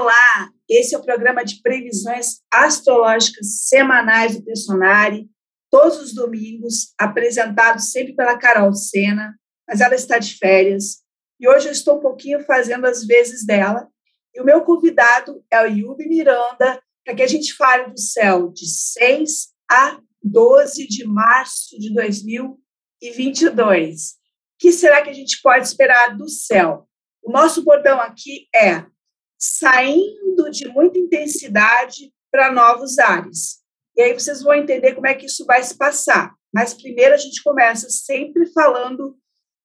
Olá, esse é o programa de previsões astrológicas semanais do Personari, todos os domingos, apresentado sempre pela Carol Sena, mas ela está de férias. E hoje eu estou um pouquinho fazendo as vezes dela. E o meu convidado é o Yubi Miranda, para que a gente fale do céu de 6 a 12 de março de 2022. O que será que a gente pode esperar do céu? O nosso bordão aqui é saindo de muita intensidade para novos ares. E aí vocês vão entender como é que isso vai se passar. Mas primeiro a gente começa sempre falando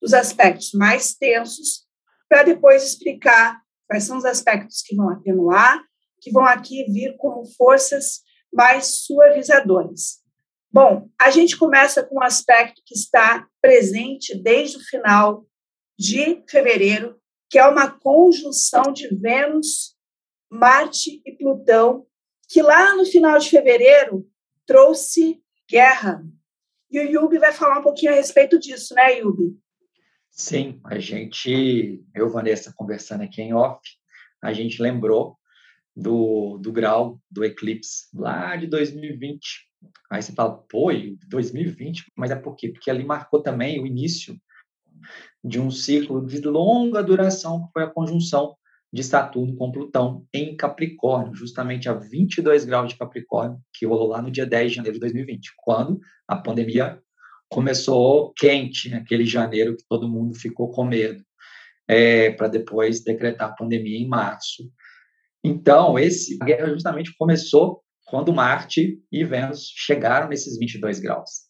dos aspectos mais tensos, para depois explicar quais são os aspectos que vão atenuar, que vão aqui vir como forças mais suavizadoras. Bom, a gente começa com um aspecto que está presente desde o final de fevereiro, que é uma conjunção de Vênus, Marte e Plutão, que lá no final de fevereiro trouxe guerra. E o Yubi vai falar um pouquinho a respeito disso, né, Yubi? Sim, a gente, eu, Vanessa, conversando aqui em off, a gente lembrou do, do grau do eclipse lá de 2020. Aí você fala, pô, 2020? Mas é por quê? Porque ali marcou também o início de um ciclo de longa duração, que foi a conjunção de Saturno com Plutão em Capricórnio, justamente a 22 graus de Capricórnio, que rolou lá no dia 10 de janeiro de 2020, quando a pandemia começou quente, naquele janeiro que todo mundo ficou com medo, é, para depois decretar a pandemia em março. Então, esse, a guerra justamente começou quando Marte e Vênus chegaram nesses 22 graus.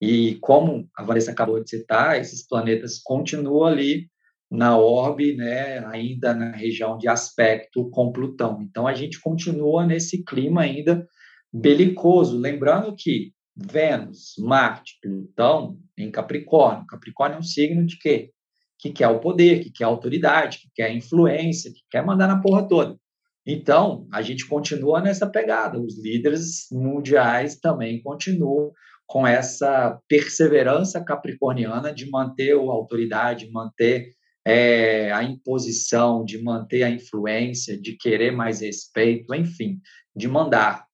E como a Vanessa acabou de citar, esses planetas continuam ali na orbe, né, ainda na região de aspecto com Plutão. Então a gente continua nesse clima ainda belicoso, lembrando que Vênus, Marte, Plutão em Capricórnio. Capricórnio é um signo de quê? Que quer o poder, que quer a autoridade, que quer a influência, que quer mandar na porra toda. Então, a gente continua nessa pegada. Os líderes mundiais também continuam com essa perseverança capricorniana de manter a autoridade, manter é, a imposição, de manter a influência, de querer mais respeito, enfim, de mandar.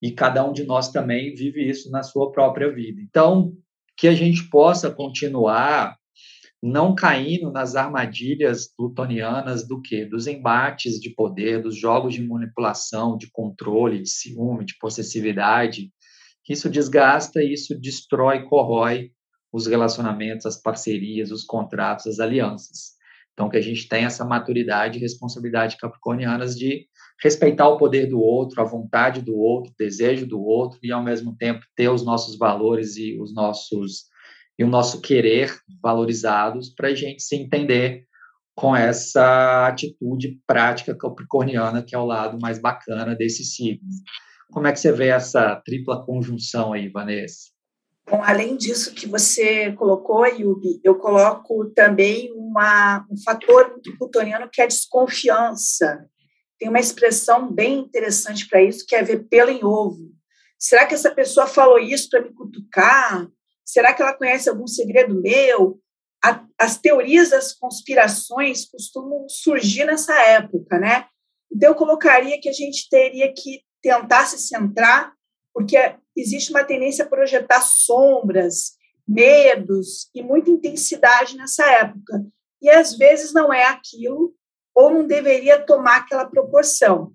E cada um de nós também vive isso na sua própria vida. Então, que a gente possa continuar não caindo nas armadilhas plutonianas do que? Dos embates de poder, dos jogos de manipulação, de controle, de ciúme, de possessividade, isso desgasta, isso destrói, corrói os relacionamentos, as parcerias, os contratos, as alianças. Então, que a gente tenha essa maturidade e responsabilidade capricornianas de respeitar o poder do outro, a vontade do outro, o desejo do outro e, ao mesmo tempo, ter os nossos valores e os nossos e o nosso querer valorizados para a gente se entender com essa atitude prática capricorniana, que é o lado mais bacana desse signo. Como é que você vê essa tripla conjunção aí, Vanessa? Bom, além disso que você colocou, Yubi, eu coloco também uma, um fator muito plutoniano que é a desconfiança. Tem uma expressão bem interessante para isso, que é ver pelo em ovo. Será que essa pessoa falou isso para me cutucar? Será que ela conhece algum segredo meu? A, as teorias das conspirações costumam surgir nessa época, né? Então, eu colocaria que a gente teria que tentar se centrar, porque existe uma tendência a projetar sombras, medos e muita intensidade nessa época. E às vezes não é aquilo, ou não deveria tomar aquela proporção.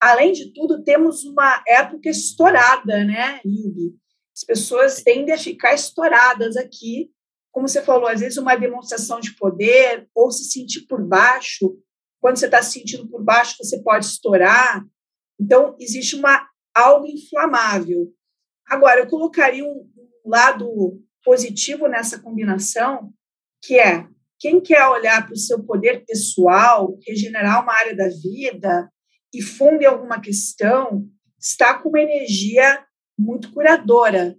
Além de tudo, temos uma época estourada, né, Lili? As pessoas tendem a ficar estouradas aqui, como você falou, às vezes uma demonstração de poder, ou se sentir por baixo. Quando você está se sentindo por baixo, você pode estourar. Então, existe uma algo inflamável. Agora, eu colocaria um, um lado positivo nessa combinação, que é quem quer olhar para o seu poder pessoal, regenerar uma área da vida e funde alguma questão, está com uma energia muito curadora.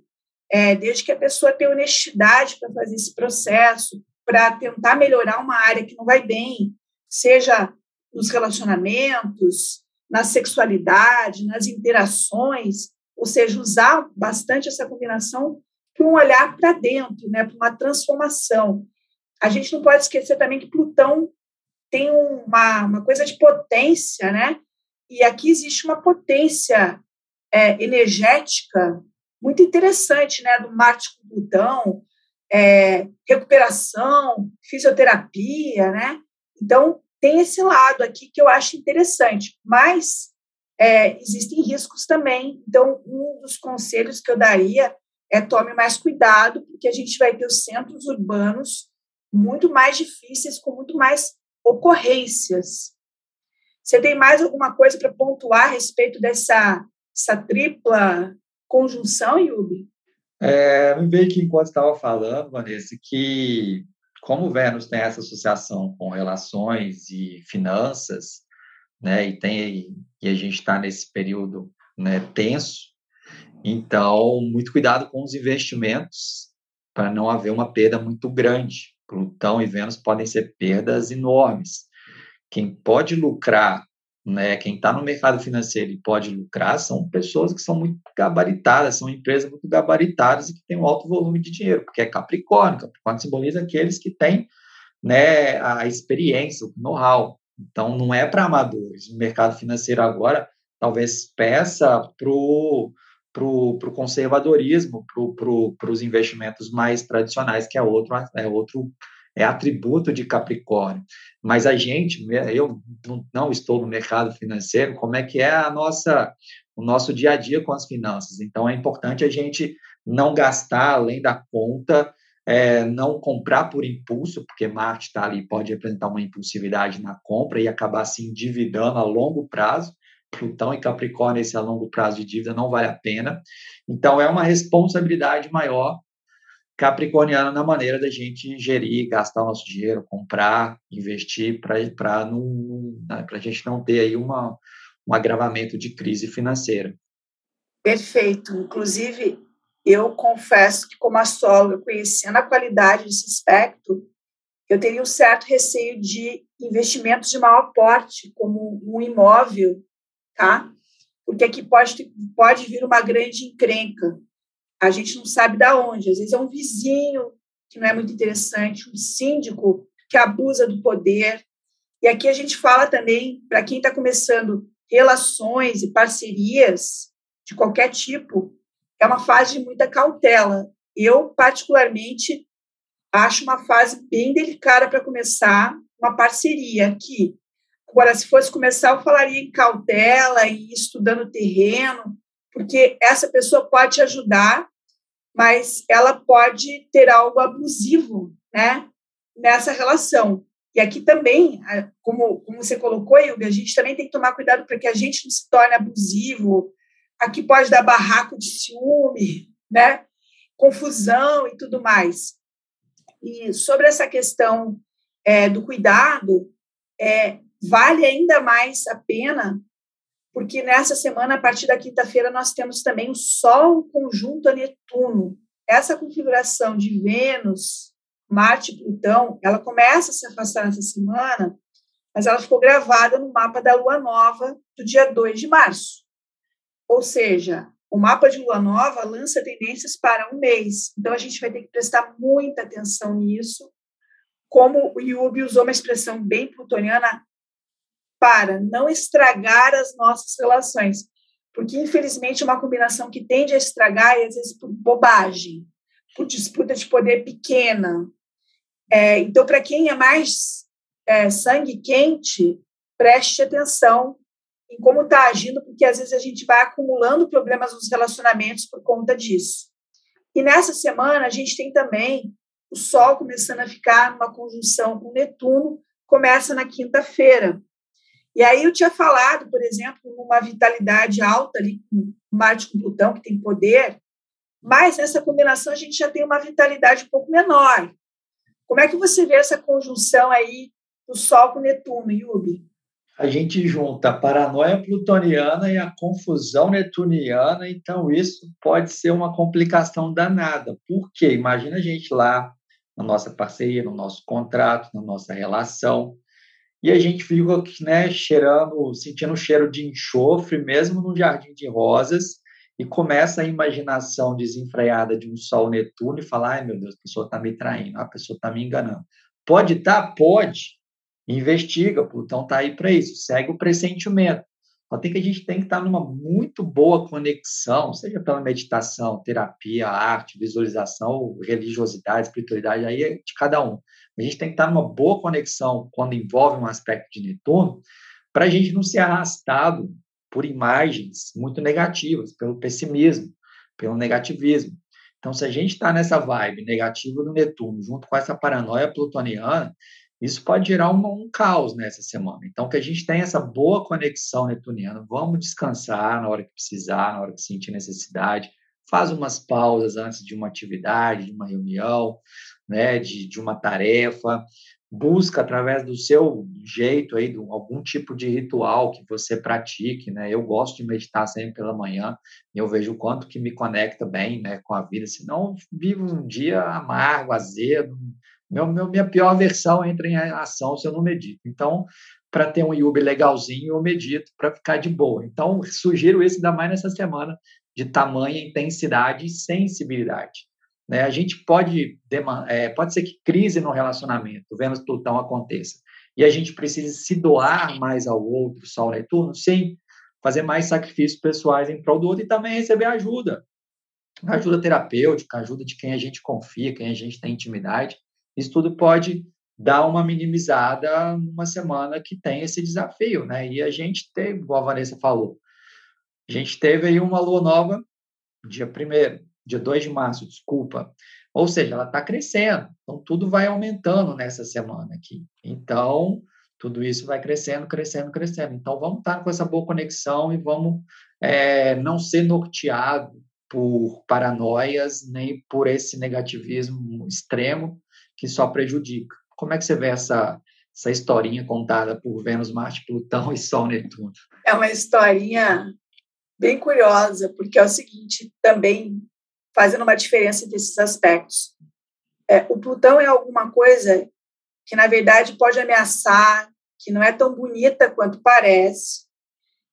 É, desde que a pessoa tenha honestidade para fazer esse processo, para tentar melhorar uma área que não vai bem, seja nos relacionamentos, na sexualidade, nas interações, ou seja, usar bastante essa combinação para um olhar para dentro, né, para uma transformação. A gente não pode esquecer também que Plutão tem uma, uma coisa de potência, né? e aqui existe uma potência é, energética muito interessante, né, do Marte com Plutão, é, recuperação, fisioterapia, né? Então, tem esse lado aqui que eu acho interessante, mas é, existem riscos também. Então, um dos conselhos que eu daria é tome mais cuidado, porque a gente vai ter os centros urbanos muito mais difíceis, com muito mais ocorrências. Você tem mais alguma coisa para pontuar a respeito dessa essa tripla conjunção, Yubi? É, me veio que enquanto estava falando, Vanessa, que como Vênus tem essa associação com relações e finanças, né, e tem e a gente está nesse período né, tenso, então muito cuidado com os investimentos para não haver uma perda muito grande. Plutão e Vênus podem ser perdas enormes. Quem pode lucrar né, quem está no mercado financeiro e pode lucrar são pessoas que são muito gabaritadas, são empresas muito gabaritadas e que têm um alto volume de dinheiro, porque é Capricórnio. Capricórnio simboliza aqueles que têm né, a experiência, o know-how. Então, não é para amadores. O mercado financeiro agora talvez peça para o pro, conservadorismo, para os investimentos mais tradicionais, que é outro, é outro é atributo de Capricórnio. Mas a gente, eu não estou no mercado financeiro, como é que é a nossa, o nosso dia a dia com as finanças? Então é importante a gente não gastar além da conta, é, não comprar por impulso, porque Marte está ali, pode representar uma impulsividade na compra e acabar se endividando a longo prazo. Plutão e Capricórnio, esse a longo prazo de dívida não vale a pena. Então, é uma responsabilidade maior capricorniano na maneira da gente gerir, gastar o nosso dinheiro, comprar, investir, para a gente não ter aí uma, um agravamento de crise financeira. Perfeito. Inclusive, eu confesso que, como astróloga, conhecendo a qualidade desse aspecto, eu teria um certo receio de investimentos de maior porte, como um imóvel, tá? Porque aqui pode, pode vir uma grande encrenca a gente não sabe da onde. Às vezes é um vizinho que não é muito interessante, um síndico que abusa do poder. E aqui a gente fala também, para quem está começando relações e parcerias de qualquer tipo, é uma fase de muita cautela. Eu, particularmente, acho uma fase bem delicada para começar uma parceria aqui. Agora, se fosse começar, eu falaria em cautela e estudando terreno, porque essa pessoa pode te ajudar, mas ela pode ter algo abusivo, né, nessa relação. E aqui também, como, como você colocou, Ilga, a gente também tem que tomar cuidado para que a gente não se torne abusivo. Aqui pode dar barraco de ciúme, né, confusão e tudo mais. E sobre essa questão é, do cuidado, é, vale ainda mais a pena porque nessa semana, a partir da quinta-feira, nós temos também o Sol conjunto a Netuno. Essa configuração de Vênus, Marte e Plutão, ela começa a se afastar nessa semana, mas ela ficou gravada no mapa da Lua Nova do dia 2 de março. Ou seja, o mapa de Lua Nova lança tendências para um mês. Então, a gente vai ter que prestar muita atenção nisso. Como o Yubi usou uma expressão bem plutoniana, para não estragar as nossas relações. Porque, infelizmente, é uma combinação que tende a estragar, e às vezes por bobagem, por disputa de poder pequena. É, então, para quem é mais é, sangue quente, preste atenção em como está agindo, porque às vezes a gente vai acumulando problemas nos relacionamentos por conta disso. E nessa semana, a gente tem também o Sol começando a ficar numa conjunção com Netuno, começa na quinta-feira. E aí eu tinha falado, por exemplo, numa vitalidade alta ali com Marte com Plutão, que tem poder, mas nessa combinação a gente já tem uma vitalidade um pouco menor. Como é que você vê essa conjunção aí do Sol com Netuno, Yubi? A gente junta a paranoia plutoniana e a confusão netuniana, então isso pode ser uma complicação danada. Por quê? Imagina a gente lá na nossa parceria, no nosso contrato, na nossa relação, e a gente fica né, cheirando, sentindo o cheiro de enxofre, mesmo no jardim de rosas, e começa a imaginação desenfreada de um Sol Netuno e falar: ai meu Deus, a pessoa está me traindo, a pessoa está me enganando. Pode estar? Tá? Pode. Investiga, Plutão está aí para isso, segue o pressentimento. Só que a gente tem que estar numa muito boa conexão, seja pela meditação, terapia, arte, visualização, religiosidade, espiritualidade, aí é de cada um. A gente tem que estar numa boa conexão quando envolve um aspecto de Netuno, para a gente não ser arrastado por imagens muito negativas, pelo pessimismo, pelo negativismo. Então, se a gente está nessa vibe negativa do Netuno, junto com essa paranoia plutoniana, isso pode gerar um, um, caos nessa semana. Então, que a gente tenha essa boa conexão netuniana, vamos descansar na hora que precisar, na hora que sentir necessidade, faz umas pausas antes de uma atividade, de uma reunião, né, de, de uma tarefa, busca através do seu jeito aí, de algum tipo de ritual que você pratique, né? Eu gosto de meditar sempre pela manhã, eu vejo o quanto que me conecta bem, né, com a vida, senão vivo um dia amargo, azedo, meu, meu, minha pior versão entra em ação se eu não medito. Então, para ter um yubi legalzinho, eu medito para ficar de boa. Então, sugiro isso ainda mais nessa semana de tamanha intensidade e sensibilidade. Né? A gente pode, é, pode ser que crise no relacionamento, Vênus Plutão aconteça, e a gente precisa se doar mais ao outro, Sol Netuno, sim, fazer mais sacrifícios pessoais em prol do outro e também receber ajuda. Ajuda terapêutica, ajuda de quem a gente confia, quem a gente tem intimidade, isso tudo pode dar uma minimizada numa semana que tem esse desafio, né? E a gente teve, igual a Vanessa falou, a gente teve aí uma lua nova, dia 1 dia 2 de março, desculpa. Ou seja, ela está crescendo. Então, tudo vai aumentando nessa semana aqui. Então, tudo isso vai crescendo, crescendo, crescendo. Então, vamos estar com essa boa conexão e vamos é, não ser norteado por paranoias nem por esse negativismo extremo que só prejudica. Como é que você vê essa, essa historinha contada por Vênus, Marte, Plutão e Sol Netuno? É uma historinha bem curiosa, porque é o seguinte, também fazendo uma diferença desses aspectos. É, o Plutão é alguma coisa que, na verdade, pode ameaçar, que não é tão bonita quanto parece,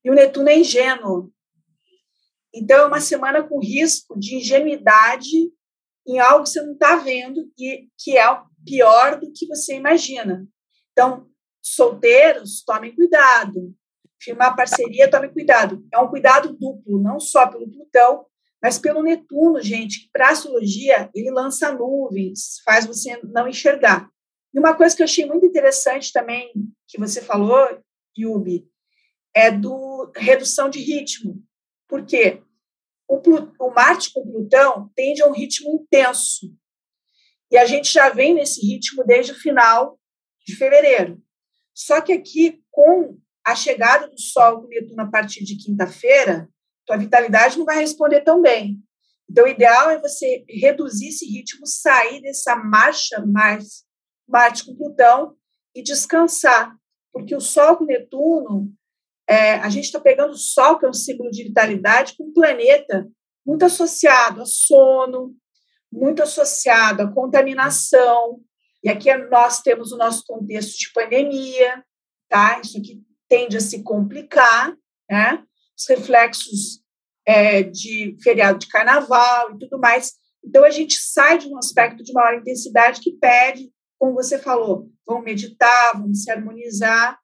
e o Netuno é ingênuo. Então, é uma semana com risco de ingenuidade em algo que você não está vendo e que é pior do que você imagina. Então, solteiros, tomem cuidado. Firmar parceria, tomem cuidado. É um cuidado duplo, não só pelo Plutão, mas pelo Netuno, gente, que para astrologia ele lança nuvens, faz você não enxergar. E uma coisa que eu achei muito interessante também, que você falou, Yubi, é do redução de ritmo. Por quê? O, o Marte com Plutão tende a um ritmo intenso. E a gente já vem nesse ritmo desde o final de fevereiro. Só que aqui, com a chegada do Sol com Netuno a partir de quinta-feira, tua vitalidade não vai responder tão bem. Então, o ideal é você reduzir esse ritmo, sair dessa marcha mais Marte com Plutão e descansar. Porque o Sol com Netuno é, a gente está pegando o Sol, que é um símbolo de vitalidade, com um planeta muito associado a sono, muito associado à contaminação. E aqui nós temos o nosso contexto de pandemia, tá? Isso aqui tende a se complicar, né? Os reflexos é, de feriado de carnaval e tudo mais. Então, a gente sai de um aspecto de maior intensidade que pede, como você falou, vamos meditar, vamos se harmonizar,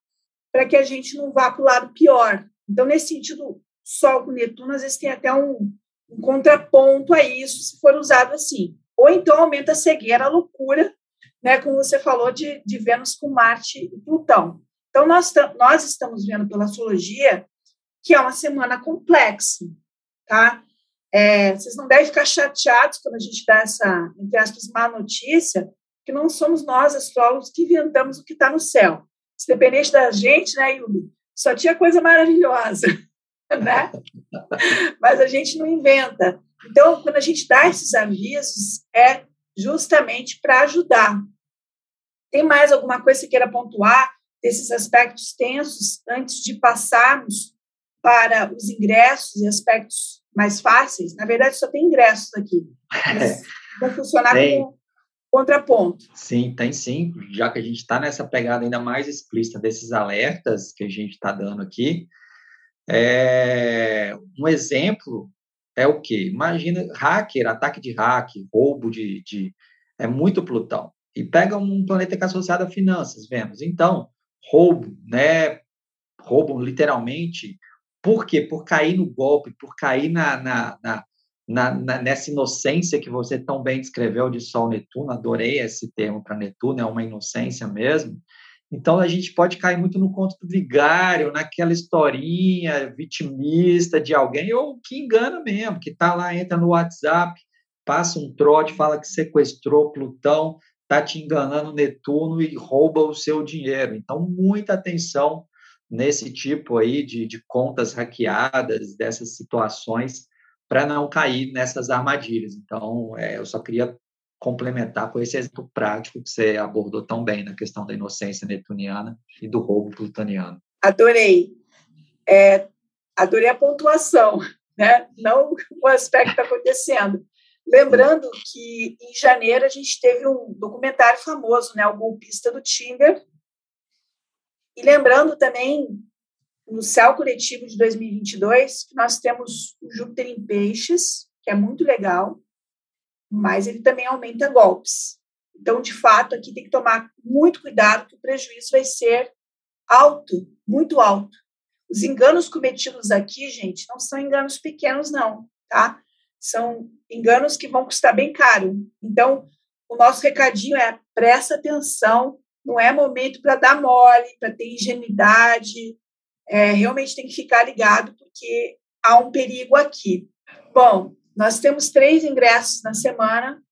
para que a gente não vá para o lado pior. Então, nesse sentido, Sol com Netuno, às vezes tem até um, um contraponto a isso, se for usado assim. Ou então aumenta a cegueira, a loucura, né, como você falou, de, de Vênus com Marte e Plutão. Então, nós, nós estamos vendo pela astrologia que é uma semana complexa, tá? É, vocês não devem ficar chateados quando a gente dá essa, entre aspas, má notícia, que não somos nós, astrólogos, que inventamos o que está no céu se dependesse da gente, né, Yubi, só tinha coisa maravilhosa, né? Mas a gente não inventa. Então, quando a gente dá esses avisos, é justamente para ajudar. Tem mais alguma coisa que você queira pontuar desses aspectos tensos antes de passarmos para os ingressos e aspectos mais fáceis? Na verdade, só tem ingressos aqui. Mas vão funcionar com contraponto. Sim, tem sim, já que a gente está nessa pegada ainda mais explícita desses alertas que a gente está dando aqui. É, um exemplo é o que? Imagina hacker, ataque de hack, roubo de, de. É muito Plutão. E pega um planeta que é associado a finanças, Vênus. Então, roubo, né? Roubam literalmente Por quê? Por cair no golpe, por cair na, na, na, na, na nessa inocência que você tão bem descreveu de Sol Netuno, adorei esse termo para Netuno, é uma inocência mesmo. Então a gente pode cair muito no conto do vigário, naquela historinha vitimista de alguém, ou que engana mesmo, que está lá, entra no WhatsApp, passa um trote, fala que sequestrou Plutão, está te enganando Netuno e rouba o seu dinheiro. Então, muita atenção nesse tipo aí de, de contas hackeadas, dessas situações, para não cair nessas armadilhas. Então, é, eu só queria complementar com esse exemplo prático que você abordou tão bem na questão da inocência netuniana e do roubo plutoniano. Adorei. É, adorei a pontuação, né? não o aspecto está acontecendo. Lembrando que em janeiro a gente teve um documentário famoso, né, o golpista do Tinder. E lembrando também no céu coletivo de 2022 que nós temos o Júpiter em Peixes, que é muito legal, mas ele também aumenta golpes. Então, de fato, aqui tem que tomar muito cuidado, que o prejuízo vai ser alto, muito alto. Os enganos cometidos aqui, gente, não são enganos pequenos, não, tá? São enganos que vão custar bem caro. Então, o nosso recadinho é presta atenção, não é momento para dar mole, para ter ingenuidade, é, realmente tem que ficar ligado, porque há um perigo aqui. Bom, nós temos três ingressos na semana.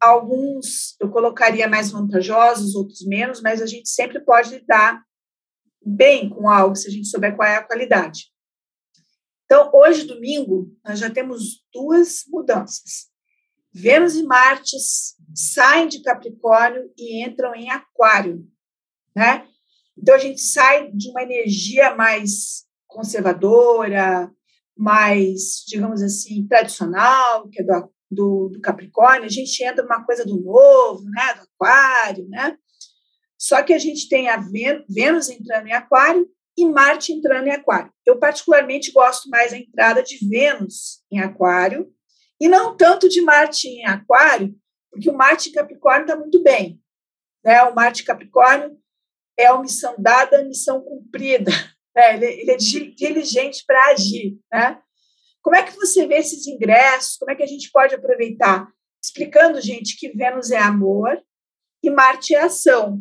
Alguns eu colocaria mais vantajosos, outros menos, mas a gente sempre pode lidar bem com algo se a gente souber qual é a qualidade. Então, hoje, domingo, nós já temos duas mudanças. Vênus e Marte saem de Capricórnio e entram em Aquário, né? Então, a gente sai de uma energia mais conservadora, mais, digamos assim, tradicional, que é do, do, do Capricórnio, a gente entra numa coisa do novo, né, do Aquário, né? Só que a gente tem a Vênus entrando em Aquário e Marte entrando em Aquário. Eu, particularmente, gosto mais da entrada de Vênus em Aquário e não tanto de Marte em Aquário, porque o Marte em Capricórnio está muito bem. Né? O Marte em Capricórnio é a missão dada, a missão cumprida. Né? Ele, ele é diligente para agir. Né? Como é que você vê esses ingressos? Como é que a gente pode aproveitar? Explicando, gente, que Vênus é amor e Marte é ação.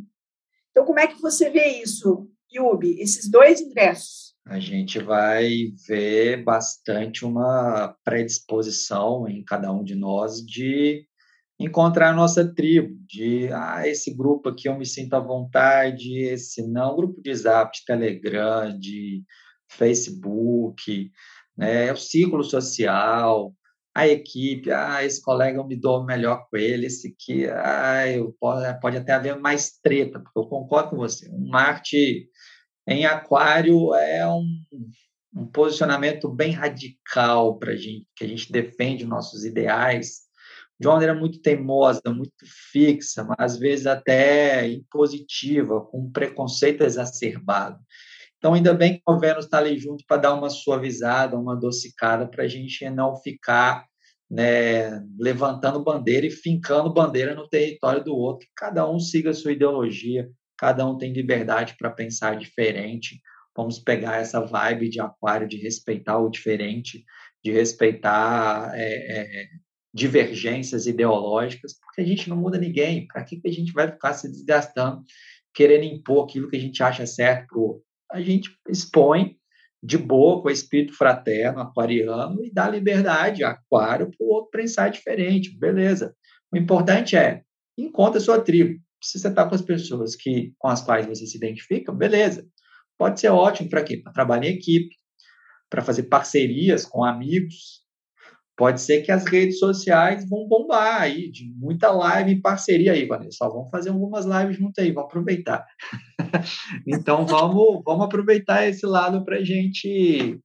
Então, como é que você vê isso, Yubi, esses dois ingressos? A gente vai ver bastante uma predisposição em cada um de nós de encontrar a nossa tribo, de ah, esse grupo aqui eu me sinto à vontade, esse não, grupo de Zap, de Telegram, de Facebook, né, o círculo social, a equipe, ah, esse colega eu me dou melhor com ele, esse aqui, ah, eu pode, pode até haver mais treta, porque eu concordo com você. Um Marte em Aquário é um, um posicionamento bem radical para gente, que a gente defende nossos ideais, de uma maneira muito teimosa, muito fixa, mas às vezes até impositiva, com um preconceito exacerbado. Então, ainda bem que o Vênus está ali junto para dar uma suavizada, uma adocicada, para a gente não ficar né, levantando bandeira e fincando bandeira no território do outro. Cada um siga a sua ideologia, cada um tem liberdade para pensar diferente. Vamos pegar essa vibe de aquário, de respeitar o diferente, de respeitar é, é, divergências ideológicas, porque a gente não muda ninguém. Para que, que a gente vai ficar se desgastando, querendo impor aquilo que a gente acha certo para o? A gente expõe de boa, com o espírito fraterno, aquariano, e dá liberdade, aquário, para o outro pensar diferente. Beleza. O importante é, encontre a sua tribo. Se você está com as pessoas que, com as quais você se identifica, beleza. Pode ser ótimo para quê? Para trabalhar em equipe, para fazer parcerias com amigos, pode ser que as redes sociais vão bombar aí, de muita live em parceria aí, Vanessa. Vamos fazer algumas lives junto aí, vamos aproveitar. então, vamos, vamos aproveitar esse lado para a gente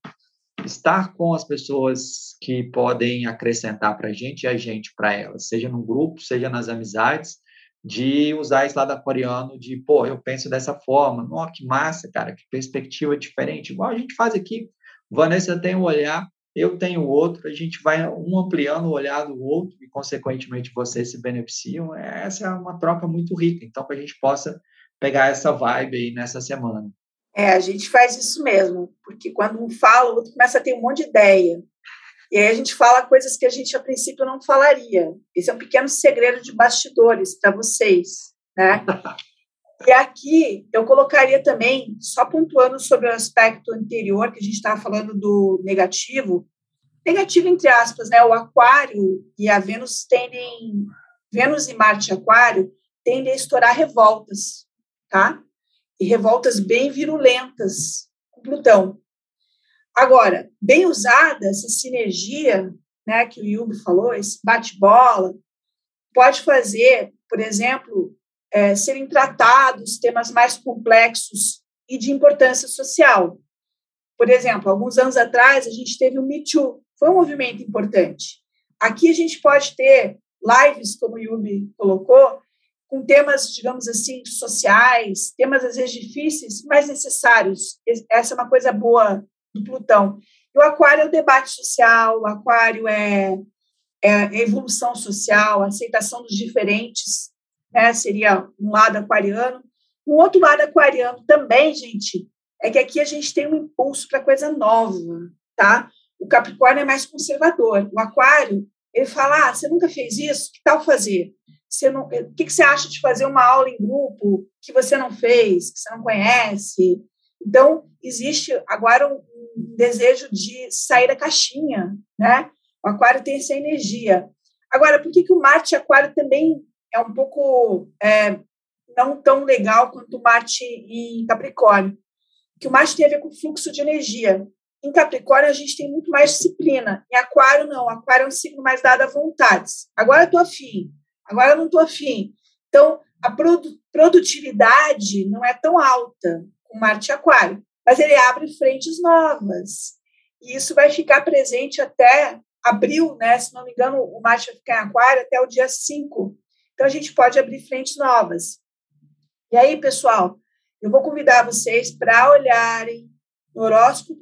estar com as pessoas que podem acrescentar para a gente e a gente para elas, seja no grupo, seja nas amizades, de usar esse lado aquariano de, pô, eu penso dessa forma, nossa, que massa, cara, que perspectiva diferente, igual a gente faz aqui. Vanessa tem um olhar eu tenho outro, a gente vai um ampliando o olhar do outro e, consequentemente, vocês se beneficiam. Essa é uma troca muito rica, então, que a gente possa pegar essa vibe aí nessa semana. É, a gente faz isso mesmo, porque quando um fala, o outro começa a ter um monte de ideia. E aí a gente fala coisas que a gente a princípio não falaria. Esse é um pequeno segredo de bastidores para vocês, né? E aqui eu colocaria também, só pontuando sobre o aspecto anterior, que a gente estava falando do negativo, negativo entre aspas, né? O Aquário e a Vênus tendem, Vênus e Marte Aquário tendem a estourar revoltas, tá? E revoltas bem virulentas com Plutão. Agora, bem usada, essa sinergia, né, que o Yubi falou, esse bate-bola, pode fazer, por exemplo, é, serem tratados temas mais complexos e de importância social. Por exemplo, alguns anos atrás, a gente teve o Me Too, foi um movimento importante. Aqui a gente pode ter lives, como o Yubi colocou, com temas, digamos assim, sociais, temas às vezes difíceis, mas necessários. Essa é uma coisa boa do Plutão. E o Aquário é o debate social, o Aquário é, é a evolução social, a aceitação dos diferentes, né? seria um lado aquariano. Um outro lado aquariano também, gente, é que aqui a gente tem um impulso para coisa nova, tá? O Capricórnio é mais conservador. O Aquário, ele fala: ah, você nunca fez isso? Que tal fazer? Você não, o que, você acha de fazer uma aula em grupo que você não fez, que você não conhece? Então, existe agora um, desejo de sair da caixinha, né? O aquário tem essa energia. Agora, por que, que o Marte Aquário também é um pouco é, não tão legal quanto Marte em Capricórnio? Que o Marte tem a ver com fluxo de energia. Em Capricórnio, a gente tem muito mais disciplina. Em Aquário, não. Aquário é um signo mais dado a vontades. Agora eu estou afim, agora eu não estou afim. Então, a produtividade não é tão alta com Marte Aquário mas ele abre frentes novas. E isso vai ficar presente até abril, né? Se não me engano, o Marte vai ficar em Aquário até o dia 5. Então, a gente pode abrir frentes novas. E aí, pessoal, eu vou convidar vocês para olharem no horóscopo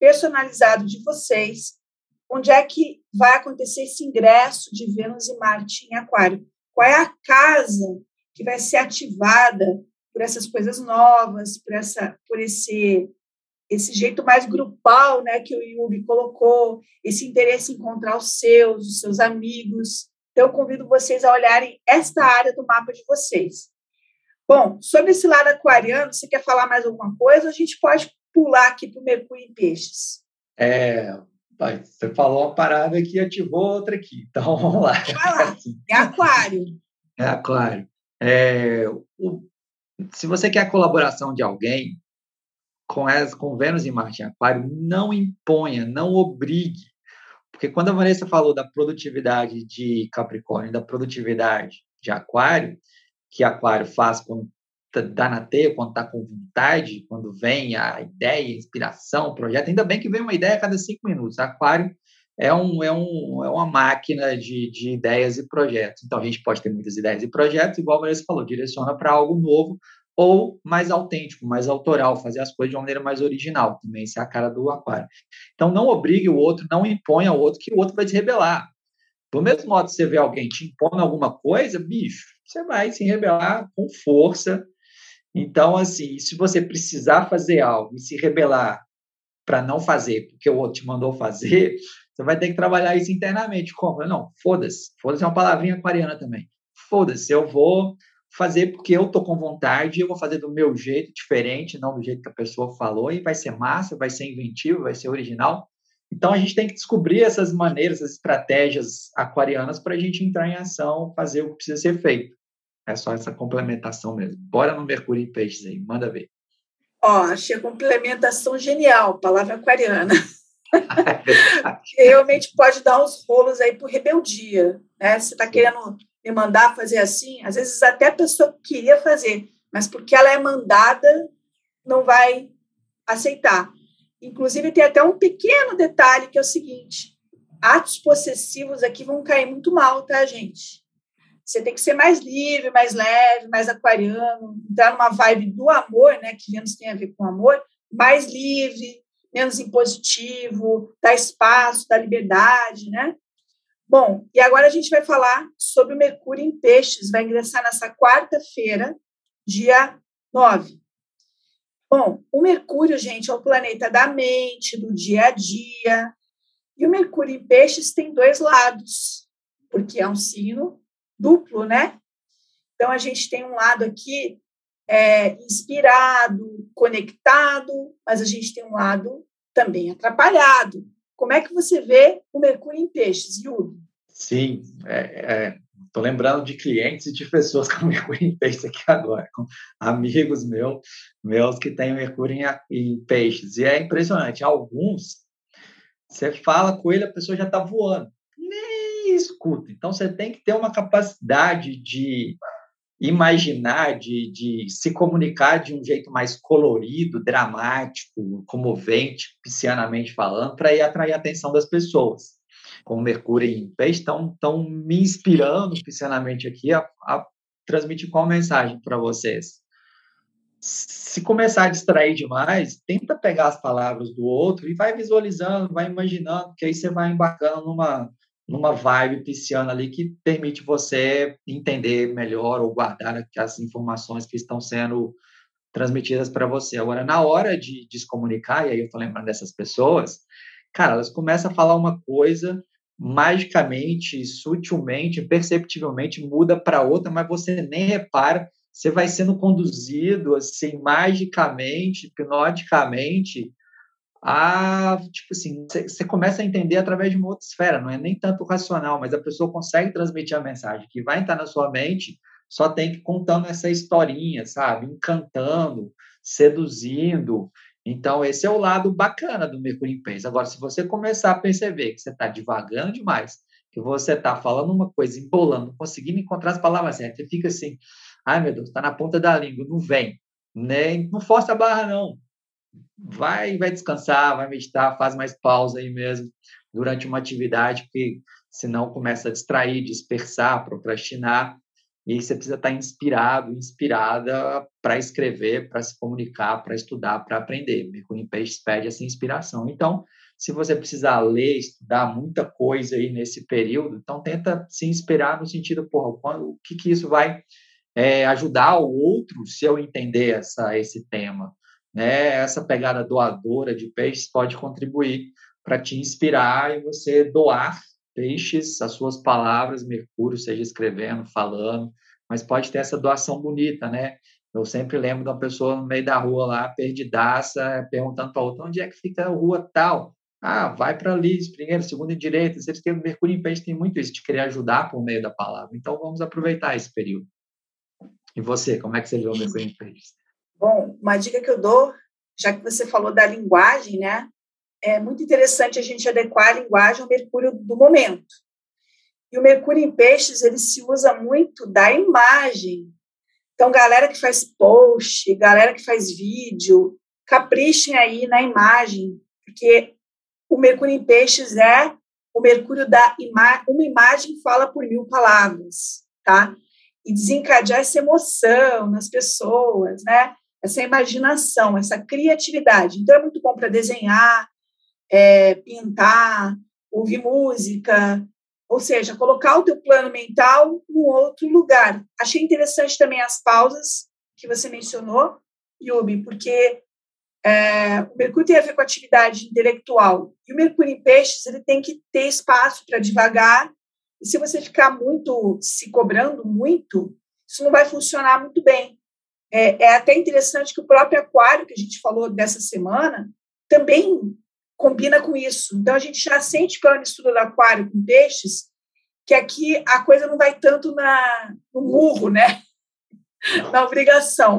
personalizado de vocês, onde é que vai acontecer esse ingresso de Vênus e Marte em Aquário. Qual é a casa que vai ser ativada por essas coisas novas, por essa, por esse esse jeito mais grupal, né, que o Yubi colocou, esse interesse em encontrar os seus, os seus amigos. Então, eu convido vocês a olharem esta área do mapa de vocês. Bom, sobre esse lado aquariano, você quer falar mais alguma coisa? A gente pode pular aqui para o Mercúrio em Peixes. É, você falou uma parada aqui e ativou outra aqui. Então, vamos lá. Lá. É aquário. É aquário. É, o, se você quer a colaboração de alguém, com, as, com Vênus e Marte em Aquário, não imponha, não obrigue. Porque quando a Vanessa falou da produtividade de Capricórnio, da produtividade de Aquário, que Aquário faz quando dá na teia, quando está com vontade, quando vem a ideia, a inspiração, o projeto, ainda bem que vem uma ideia a cada cinco minutos. Aquário é, um, é, um, é uma máquina de, de ideias e projetos. Então, a gente pode ter muitas ideias e projetos, igual a Vanessa falou, direciona para algo novo ou mais autêntico, mais autoral, fazer as coisas de uma maneira mais original. Também isso é a cara do aquário. Então, não obrigue o outro, não imponha ao outro, que o outro vai se rebelar. Do mesmo modo que você vê alguém te impondo alguma coisa, bicho, você vai se rebelar com força. Então, assim, se você precisar fazer algo e se rebelar para não fazer porque o outro te mandou fazer, você vai ter que trabalhar isso internamente. Como? Não, foda-se. Foda-se é uma palavrinha aquariana também. Foda-se, eu vou fazer porque eu tô com vontade, eu vou fazer do meu jeito, diferente, não do jeito que a pessoa falou, e vai ser massa, vai ser inventivo, vai ser original. Então a gente tem que descobrir essas maneiras, essas estratégias aquarianas para a gente entrar em ação, fazer o que precisa ser feito. É só essa complementação mesmo. Bora no Mercúrio em Peixes aí, manda ver. Ó, achei a complementação genial, palavra aquariana. Realmente pode dar uns rolos aí por rebeldia, né? Você está querendo me mandar fazer assim, às vezes até a pessoa queria fazer, mas porque ela é mandada, não vai aceitar. Inclusive, tem até um pequeno detalhe que é o seguinte: atos possessivos aqui vão cair muito mal, tá, gente? Você tem que ser mais livre, mais leve, mais aquariano, entrar numa vibe do amor, né? Que Vênus tem a ver com amor, mais livre, menos impositivo, dar espaço, dar liberdade, né? Bom, e agora a gente vai falar sobre o Mercúrio em Peixes, vai ingressar nessa quarta-feira, dia 9. Bom, o Mercúrio, gente, é o planeta da mente, do dia a dia. E o Mercúrio em Peixes tem dois lados, porque é um signo duplo, né? Então a gente tem um lado aqui é, inspirado, conectado, mas a gente tem um lado também atrapalhado. Como é que você vê o Mercúrio em Peixes, Yubi? Sim, estou é, é, lembrando de clientes e de pessoas com Mercúrio em Peixes aqui agora, com amigos meus, meus que têm Mercúrio em, em Peixes. E é impressionante, alguns, você fala com ele, a pessoa já está voando, nem escuta. Então, você tem que ter uma capacidade de imaginar, de, de se comunicar de um jeito mais colorido, dramático, comovente, piscianamente falando, para ir atrair a atenção das pessoas. Como Mercúrio em Peixe estão me inspirando piscianamente aqui a, a transmitir qual mensagem para vocês. Se começar a distrair demais, tenta pegar as palavras do outro e vai visualizando, vai imaginando, que aí você vai embarcando numa, numa vibe pisciana ali que permite você entender melhor ou guardar as informações que estão sendo transmitidas para você. Agora, na hora de, de se comunicar, e aí eu estou lembrando dessas pessoas, cara, elas começam a falar uma coisa, magicamente, sutilmente, perceptivelmente muda para outra, mas você nem repara, você vai sendo conduzido assim magicamente, hipnoticamente a, tipo assim, você começa a entender através de uma outra esfera, não é nem tanto racional, mas a pessoa consegue transmitir a mensagem que vai entrar na sua mente, só tem que contando essa historinha, sabe? Encantando, seduzindo. Então, esse é o lado bacana do Mercúrio em Peixes. Agora, se você começar a perceber que você está devagando demais, que você está falando uma coisa, embolando, conseguindo encontrar as palavras certas, você fica assim, ai meu Deus, está na ponta da língua, não vem. Nem, não força a barra, não vai, vai descansar, vai meditar, faz mais pausa aí mesmo durante uma atividade, porque senão começa a distrair, dispersar, procrastinar, e você precisa estar inspirado, inspirada para escrever, para se comunicar, para estudar, para aprender. Mercúrio em Peixes pede essa inspiração. Então, se você precisar ler, estudar muita coisa aí nesse período, então tenta se inspirar no sentido, porra, quando, o que, que isso vai é, ajudar o outro se eu entender essa, esse tema? Né, essa pegada doadora de peixes pode contribuir para te inspirar e você doar peixes, as suas palavras, Mercúrio, seja escrevendo, falando, mas pode ter essa doação bonita, né? Eu sempre lembro de uma pessoa no meio da rua lá, perdidaça, perguntando para outra, onde é que fica a rua tal? Ah, vai para ali, primeiro, segundo e direita. Têm Mercúrio em Peixe tem muito isso, de querer ajudar por meio da palavra. Então, vamos aproveitar esse período. E você, como é que você vê o Mercúrio em Peixe? Bom, uma dica que eu dou, já que você falou da linguagem, né? É muito interessante a gente adequar a linguagem ao Mercúrio do momento. E o Mercúrio em Peixes, ele se usa muito da imagem. Então, galera que faz post, galera que faz vídeo, caprichem aí na imagem, porque o Mercúrio em Peixes é o Mercúrio da ima uma imagem fala por mil palavras, tá? E desencadear essa emoção nas pessoas, né? Essa imaginação, essa criatividade. Então, é muito bom para desenhar, é, pintar, ouvir música, ou seja, colocar o teu plano mental em outro lugar. Achei interessante também as pausas que você mencionou, Yubi, porque é, o Mercúrio tem a ver com atividade intelectual. E o Mercúrio em peixes, ele tem que ter espaço para devagar. E se você ficar muito se cobrando muito, isso não vai funcionar muito bem. É, é até interessante que o próprio aquário que a gente falou dessa semana também combina com isso. Então, a gente já sente pela mistura do aquário com peixes que aqui a coisa não vai tanto na, no murro, né? na obrigação.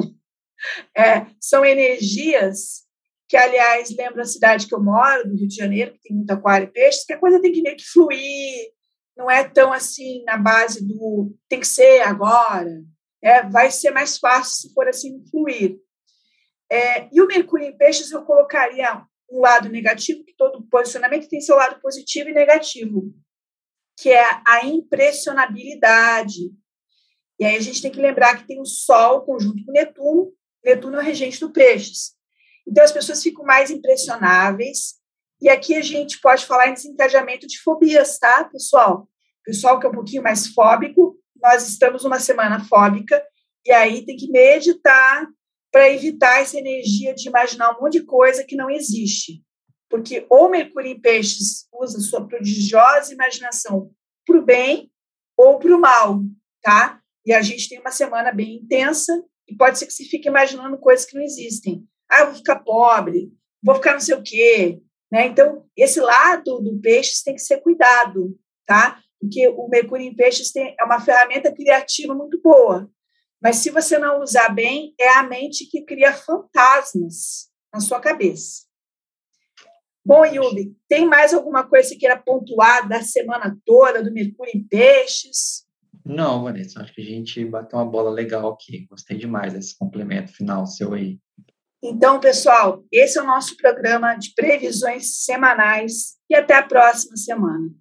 É, são energias que, aliás, lembra a cidade que eu moro, do Rio de Janeiro, que tem muito aquário e peixes, que a coisa tem que meio que fluir, não é tão assim na base do tem que ser agora, é, vai ser mais fácil se for assim fluir. É, e o Mercúrio em Peixes eu colocaria um lado negativo, que todo posicionamento tem seu lado positivo e negativo, que é a impressionabilidade. E aí a gente tem que lembrar que tem o Sol conjunto com Netuno, Netuno é o regente do Peixes. Então as pessoas ficam mais impressionáveis, e aqui a gente pode falar em desencadeamento de fobias, tá, pessoal? Pessoal que é um pouquinho mais fóbico, nós estamos numa semana fóbica, e aí tem que meditar para evitar essa energia de imaginar um monte de coisa que não existe. Porque ou Mercúrio em Peixes usa sua prodigiosa imaginação para o bem ou para o mal, tá? E a gente tem uma semana bem intensa e pode ser que você fique imaginando coisas que não existem. Ah, eu vou ficar pobre, vou ficar não sei o quê. Né? Então, esse lado do peixes tem que ser cuidado, tá? Porque o Mercúrio em peixes tem, é uma ferramenta criativa muito boa. Mas se você não usar bem, é a mente que cria fantasmas na sua cabeça. Bom, Yubi, tem mais alguma coisa que queira pontuar da semana toda, do Mercúrio em Peixes? Não, Vanessa, acho que a gente bateu uma bola legal aqui. Gostei demais desse complemento final seu aí. Então, pessoal, esse é o nosso programa de previsões semanais e até a próxima semana.